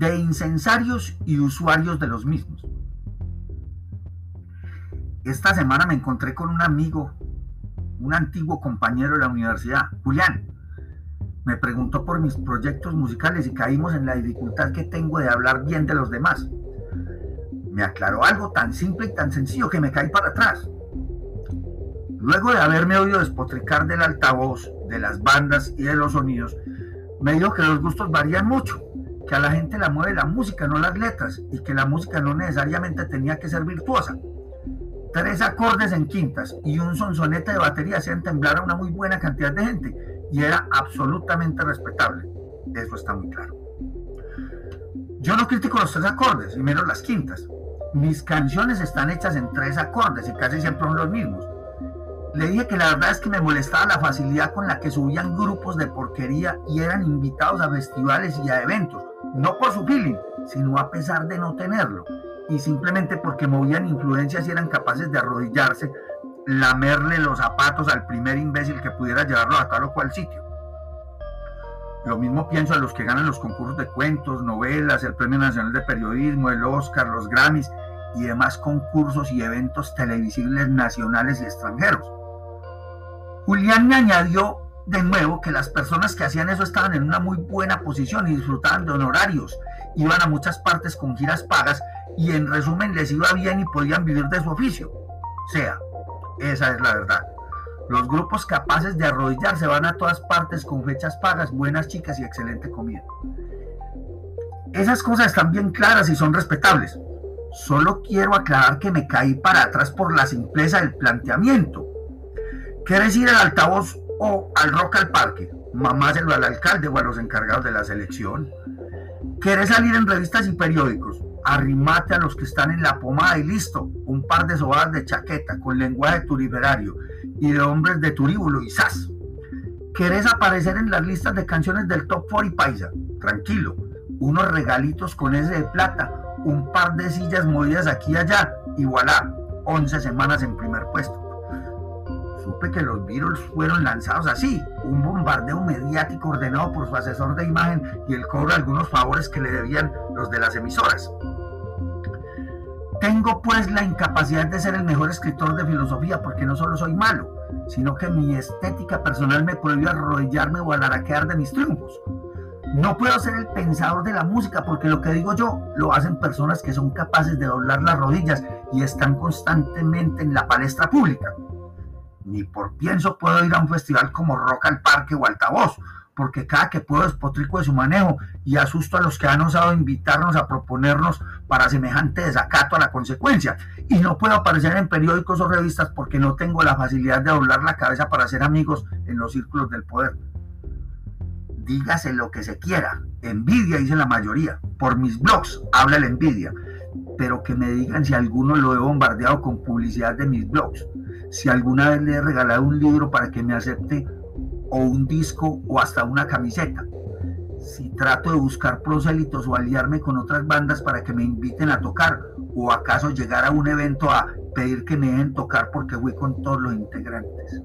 de incensarios y usuarios de los mismos. Esta semana me encontré con un amigo, un antiguo compañero de la universidad, Julián. Me preguntó por mis proyectos musicales y caímos en la dificultad que tengo de hablar bien de los demás. Me aclaró algo tan simple y tan sencillo que me caí para atrás. Luego de haberme oído despotricar del altavoz, de las bandas y de los sonidos, me dijo que los gustos varían mucho, que a la gente la mueve la música, no las letras, y que la música no necesariamente tenía que ser virtuosa. Tres acordes en quintas y un sonsonete de batería hacían temblar a una muy buena cantidad de gente, y era absolutamente respetable. Eso está muy claro. Yo no critico los tres acordes, y menos las quintas. Mis canciones están hechas en tres acordes y casi siempre son los mismos le dije que la verdad es que me molestaba la facilidad con la que subían grupos de porquería y eran invitados a festivales y a eventos, no por su feeling, sino a pesar de no tenerlo, y simplemente porque movían influencias y eran capaces de arrodillarse, lamerle los zapatos al primer imbécil que pudiera llevarlo a tal o cual sitio. Lo mismo pienso a los que ganan los concursos de cuentos, novelas, el Premio Nacional de Periodismo, el Oscar, los Grammys y demás concursos y eventos televisibles nacionales y extranjeros Julián me añadió de nuevo que las personas que hacían eso estaban en una muy buena posición y disfrutaban de honorarios, iban a muchas partes con giras pagas y en resumen les iba bien y podían vivir de su oficio. O sea, esa es la verdad. Los grupos capaces de arrodillarse van a todas partes con fechas pagas, buenas chicas y excelente comida. Esas cosas están bien claras y son respetables. Solo quiero aclarar que me caí para atrás por la simpleza del planteamiento. ¿Quieres ir al altavoz o al rock al parque? Mamáselo al alcalde o a los encargados de la selección. ¿Quieres salir en revistas y periódicos? Arrimate a los que están en la pomada y listo. Un par de sobadas de chaqueta con lenguaje turiberario y de hombres de turíbulo y sas. ¿Quieres aparecer en las listas de canciones del Top 40 Paisa? Tranquilo. Unos regalitos con ese de plata, un par de sillas movidas aquí y allá y voilà, 11 semanas en primer puesto que los virus fueron lanzados así, un bombardeo mediático ordenado por su asesor de imagen y el cobro de algunos favores que le debían los de las emisoras. Tengo pues la incapacidad de ser el mejor escritor de filosofía porque no solo soy malo, sino que mi estética personal me prohíbe arrodillarme o alaraquear de mis triunfos. No puedo ser el pensador de la música porque lo que digo yo lo hacen personas que son capaces de doblar las rodillas y están constantemente en la palestra pública ni por pienso puedo ir a un festival como Rock al Parque o Altavoz, porque cada que puedo despotrico de su manejo y asusto a los que han osado invitarnos a proponernos para semejante desacato a la consecuencia. Y no puedo aparecer en periódicos o revistas porque no tengo la facilidad de doblar la cabeza para ser amigos en los círculos del poder. Dígase lo que se quiera. Envidia, dice la mayoría. Por mis blogs habla la envidia. Pero que me digan si alguno lo he bombardeado con publicidad de mis blogs si alguna vez le he regalado un libro para que me acepte o un disco o hasta una camiseta. Si trato de buscar prosélitos o aliarme con otras bandas para que me inviten a tocar o acaso llegar a un evento a pedir que me dejen tocar porque voy con todos los integrantes.